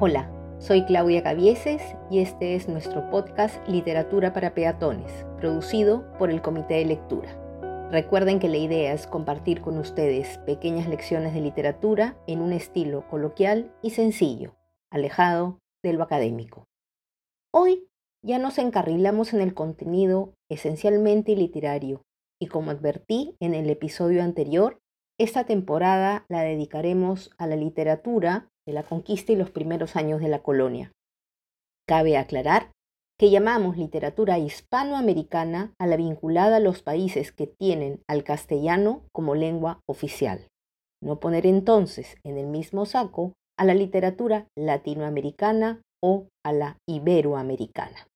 Hola, soy Claudia Cavieses y este es nuestro podcast Literatura para Peatones, producido por el Comité de Lectura. Recuerden que la idea es compartir con ustedes pequeñas lecciones de literatura en un estilo coloquial y sencillo, alejado de lo académico. Hoy ya nos encarrilamos en el contenido esencialmente literario y como advertí en el episodio anterior, esta temporada la dedicaremos a la literatura de la conquista y los primeros años de la colonia. Cabe aclarar que llamamos literatura hispanoamericana a la vinculada a los países que tienen al castellano como lengua oficial. No poner entonces en el mismo saco a la literatura latinoamericana o a la iberoamericana.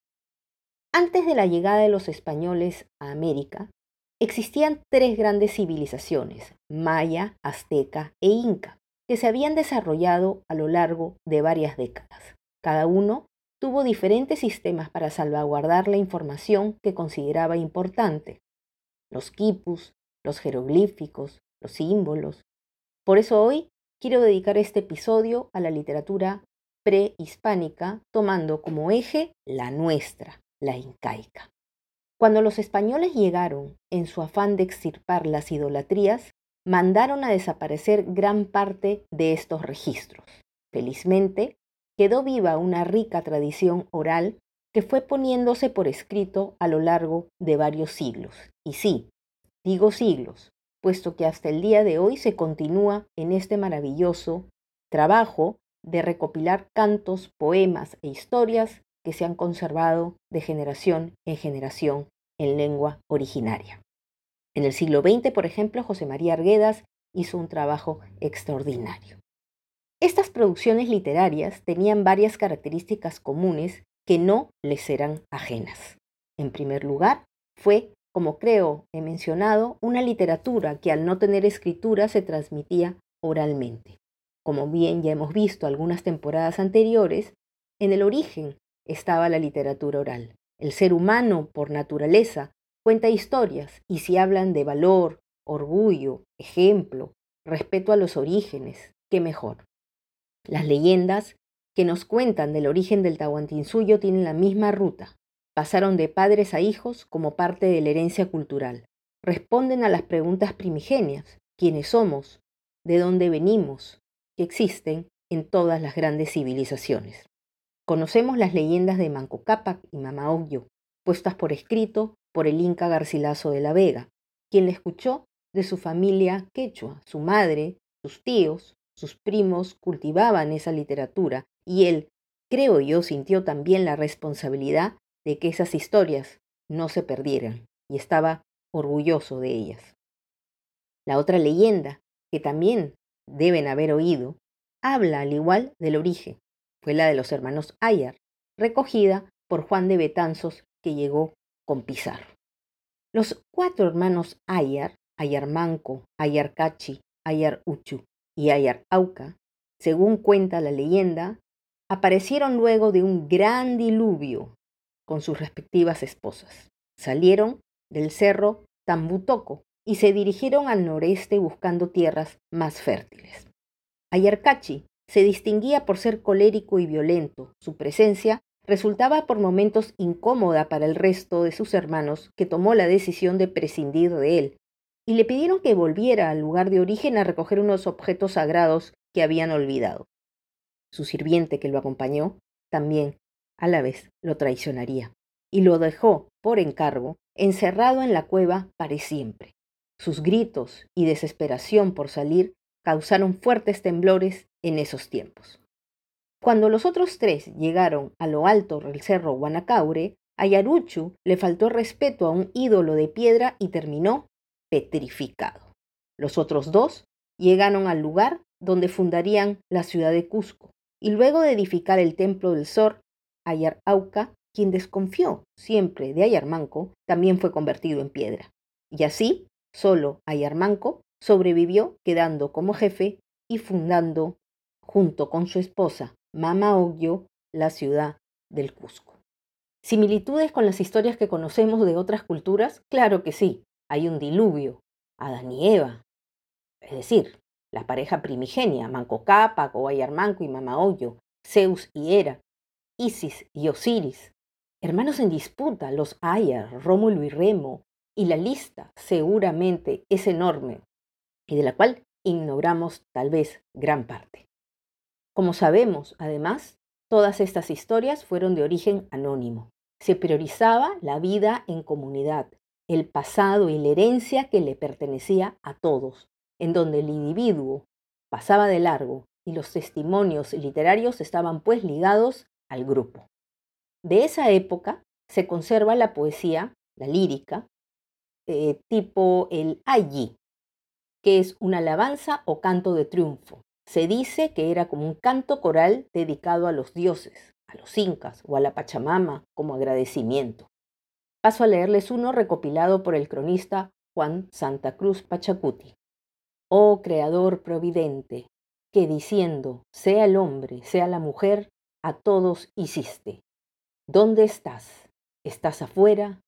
Antes de la llegada de los españoles a América, existían tres grandes civilizaciones, maya, azteca e inca que se habían desarrollado a lo largo de varias décadas. Cada uno tuvo diferentes sistemas para salvaguardar la información que consideraba importante. Los quipus, los jeroglíficos, los símbolos. Por eso hoy quiero dedicar este episodio a la literatura prehispánica, tomando como eje la nuestra, la incaica. Cuando los españoles llegaron en su afán de extirpar las idolatrías, mandaron a desaparecer gran parte de estos registros. Felizmente, quedó viva una rica tradición oral que fue poniéndose por escrito a lo largo de varios siglos. Y sí, digo siglos, puesto que hasta el día de hoy se continúa en este maravilloso trabajo de recopilar cantos, poemas e historias que se han conservado de generación en generación en lengua originaria. En el siglo XX, por ejemplo, José María Arguedas hizo un trabajo extraordinario. Estas producciones literarias tenían varias características comunes que no les eran ajenas. En primer lugar, fue, como creo he mencionado, una literatura que al no tener escritura se transmitía oralmente. Como bien ya hemos visto algunas temporadas anteriores, en el origen estaba la literatura oral. El ser humano, por naturaleza, Cuenta historias y si hablan de valor, orgullo, ejemplo, respeto a los orígenes, qué mejor. Las leyendas que nos cuentan del origen del Tahuantinsuyo tienen la misma ruta. Pasaron de padres a hijos como parte de la herencia cultural. Responden a las preguntas primigenias, quiénes somos, de dónde venimos, que existen en todas las grandes civilizaciones. Conocemos las leyendas de Manco Cápac y Mama puestas por escrito por el Inca Garcilaso de la Vega, quien le escuchó de su familia quechua, su madre, sus tíos, sus primos cultivaban esa literatura y él, creo yo, sintió también la responsabilidad de que esas historias no se perdieran y estaba orgulloso de ellas. La otra leyenda, que también deben haber oído, habla al igual del origen. Fue la de los hermanos Ayar, recogida por Juan de Betanzos, que llegó con Pizarro. Los cuatro hermanos Ayar, Ayar Manco, Ayar Cachi, Ayar Uchu y Ayar Auca, según cuenta la leyenda, aparecieron luego de un gran diluvio con sus respectivas esposas. Salieron del cerro Tambutoco y se dirigieron al noreste buscando tierras más fértiles. Ayarcachi se distinguía por ser colérico y violento. Su presencia resultaba por momentos incómoda para el resto de sus hermanos, que tomó la decisión de prescindir de él, y le pidieron que volviera al lugar de origen a recoger unos objetos sagrados que habían olvidado. Su sirviente que lo acompañó también, a la vez, lo traicionaría, y lo dejó, por encargo, encerrado en la cueva para siempre. Sus gritos y desesperación por salir causaron fuertes temblores en esos tiempos. Cuando los otros tres llegaron a lo alto del cerro Guanacaure, a le faltó respeto a un ídolo de piedra y terminó petrificado. Los otros dos llegaron al lugar donde fundarían la ciudad de Cusco, y luego de edificar el templo del Sor, Ayar Auca, quien desconfió siempre de Ayarmanco, también fue convertido en piedra. Y así, solo Ayarmanco sobrevivió quedando como jefe y fundando, junto con su esposa Mama Oyo, la ciudad del Cusco. ¿Similitudes con las historias que conocemos de otras culturas? Claro que sí. Hay un diluvio, Adán y Eva. Es decir, la pareja primigenia, Manco Cápac, Manco y Mama Oyo, Zeus y Hera, Isis y Osiris, hermanos en disputa, los Aya, Rómulo y Remo, y la lista seguramente es enorme y de la cual ignoramos tal vez gran parte. Como sabemos, además, todas estas historias fueron de origen anónimo. Se priorizaba la vida en comunidad, el pasado y la herencia que le pertenecía a todos, en donde el individuo pasaba de largo y los testimonios literarios estaban pues ligados al grupo. De esa época se conserva la poesía, la lírica, eh, tipo el allí, que es una alabanza o canto de triunfo. Se dice que era como un canto coral dedicado a los dioses, a los incas o a la Pachamama como agradecimiento. Paso a leerles uno recopilado por el cronista Juan Santa Cruz Pachacuti. Oh Creador Providente, que diciendo, sea el hombre, sea la mujer, a todos hiciste. ¿Dónde estás? ¿Estás afuera?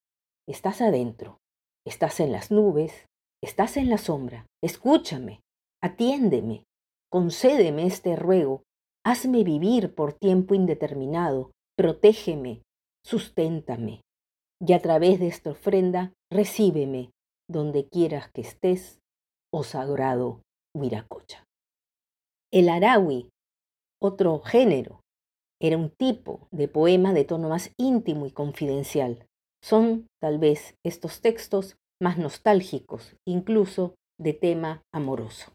¿Estás adentro? ¿Estás en las nubes? ¿Estás en la sombra? Escúchame, atiéndeme, concédeme este ruego, hazme vivir por tiempo indeterminado, protégeme, susténtame, y a través de esta ofrenda recíbeme donde quieras que estés, oh sagrado Huiracocha. El arawi, otro género, era un tipo de poema de tono más íntimo y confidencial. Son, tal vez, estos textos más nostálgicos, incluso de tema amoroso.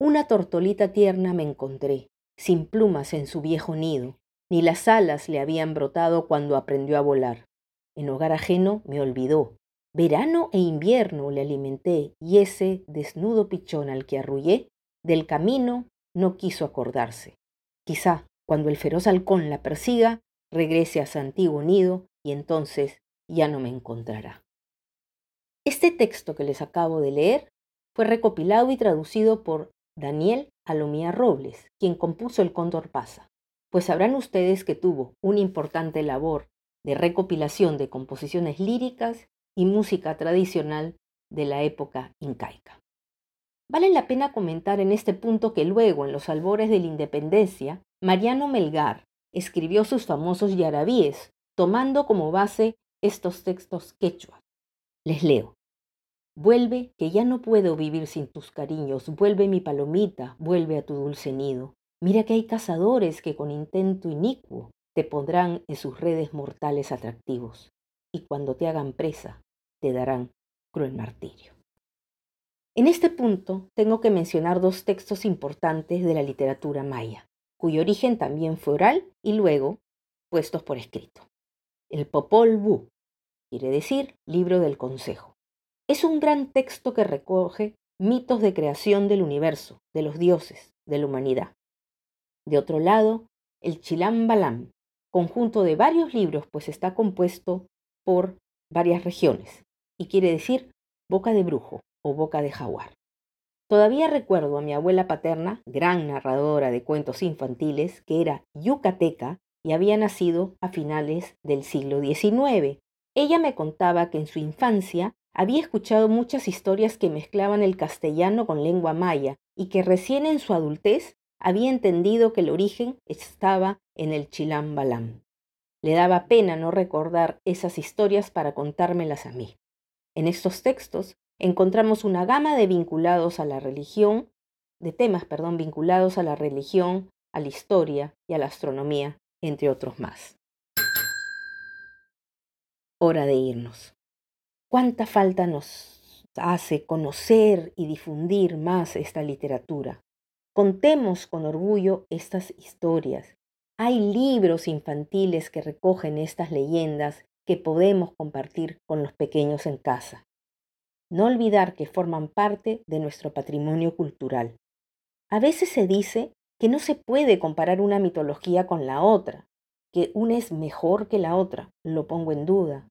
Una tortolita tierna me encontré, sin plumas en su viejo nido, ni las alas le habían brotado cuando aprendió a volar. En hogar ajeno me olvidó. Verano e invierno le alimenté, y ese desnudo pichón al que arrullé del camino no quiso acordarse. Quizá, cuando el feroz halcón la persiga, regrese a su antiguo nido y entonces ya no me encontrará. Este texto que les acabo de leer fue recopilado y traducido por Daniel Alomía Robles, quien compuso El Cóndor Pasa, pues sabrán ustedes que tuvo una importante labor de recopilación de composiciones líricas y música tradicional de la época incaica. Vale la pena comentar en este punto que luego, en los albores de la independencia, Mariano Melgar escribió sus famosos yarabíes, tomando como base estos textos quechua. Les leo. Vuelve, que ya no puedo vivir sin tus cariños, vuelve mi palomita, vuelve a tu dulce nido. Mira que hay cazadores que con intento inicuo te pondrán en sus redes mortales atractivos, y cuando te hagan presa, te darán cruel martirio. En este punto tengo que mencionar dos textos importantes de la literatura maya, cuyo origen también fue oral y luego puestos por escrito. El Popol Vuh, quiere decir libro del consejo. Es un gran texto que recoge mitos de creación del universo, de los dioses, de la humanidad. De otro lado, el Chilam Balam, conjunto de varios libros, pues está compuesto por varias regiones, y quiere decir boca de brujo, o boca de jaguar. Todavía recuerdo a mi abuela paterna, gran narradora de cuentos infantiles, que era yucateca y había nacido a finales del siglo XIX. Ella me contaba que en su infancia había escuchado muchas historias que mezclaban el castellano con lengua maya y que recién en su adultez había entendido que el origen estaba en el chilam balam. Le daba pena no recordar esas historias para contármelas a mí. En estos textos encontramos una gama de vinculados a la religión, de temas, perdón, vinculados a la religión, a la historia y a la astronomía, entre otros más. Hora de irnos. ¿Cuánta falta nos hace conocer y difundir más esta literatura? Contemos con orgullo estas historias. Hay libros infantiles que recogen estas leyendas que podemos compartir con los pequeños en casa no olvidar que forman parte de nuestro patrimonio cultural. A veces se dice que no se puede comparar una mitología con la otra, que una es mejor que la otra, lo pongo en duda,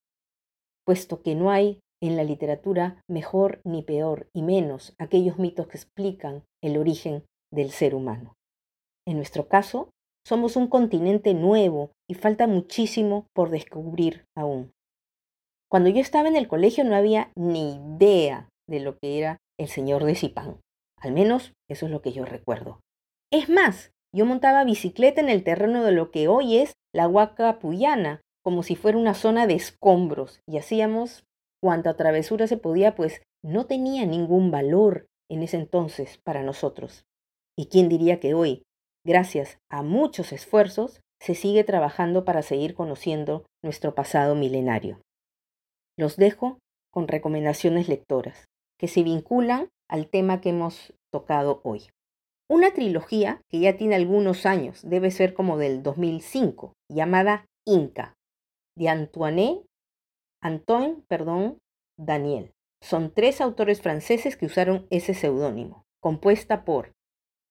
puesto que no hay en la literatura mejor ni peor, y menos aquellos mitos que explican el origen del ser humano. En nuestro caso, somos un continente nuevo y falta muchísimo por descubrir aún. Cuando yo estaba en el colegio no había ni idea de lo que era el señor de Zipán. Al menos eso es lo que yo recuerdo. Es más, Yo montaba bicicleta en el terreno de lo que hoy es la Huaca Puyana, como si fuera una zona de escombros, y hacíamos cuanta travesura se podía, pues no tenía ningún valor en ese entonces para nosotros. ¿Y quién diría que hoy, gracias a muchos esfuerzos, se sigue trabajando para seguir conociendo nuestro pasado milenario? Los dejo con recomendaciones lectoras que se vinculan al tema que hemos tocado hoy. Una trilogía que ya tiene algunos años, debe ser como del 2005, llamada Inca, de Antoine, Antoine, perdón, Daniel. Son tres autores franceses que usaron ese seudónimo, compuesta por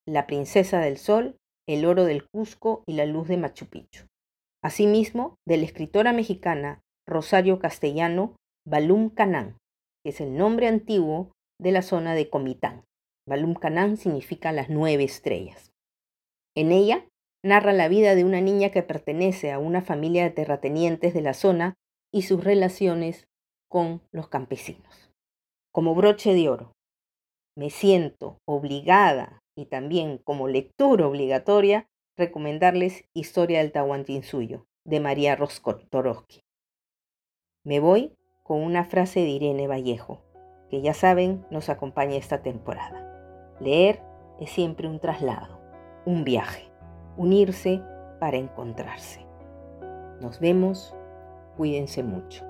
La Princesa del Sol, El Oro del Cusco y La Luz de Machu Picchu. Asimismo, de la escritora mexicana Rosario Castellano, Balum Canán, que es el nombre antiguo de la zona de Comitán. Balum Canán significa las nueve estrellas. En ella narra la vida de una niña que pertenece a una familia de terratenientes de la zona y sus relaciones con los campesinos. Como broche de oro, me siento obligada y también como lectura obligatoria recomendarles Historia del Tahuantinsuyo de María Roscotorowski. Me voy con una frase de Irene Vallejo, que ya saben nos acompaña esta temporada. Leer es siempre un traslado, un viaje, unirse para encontrarse. Nos vemos, cuídense mucho.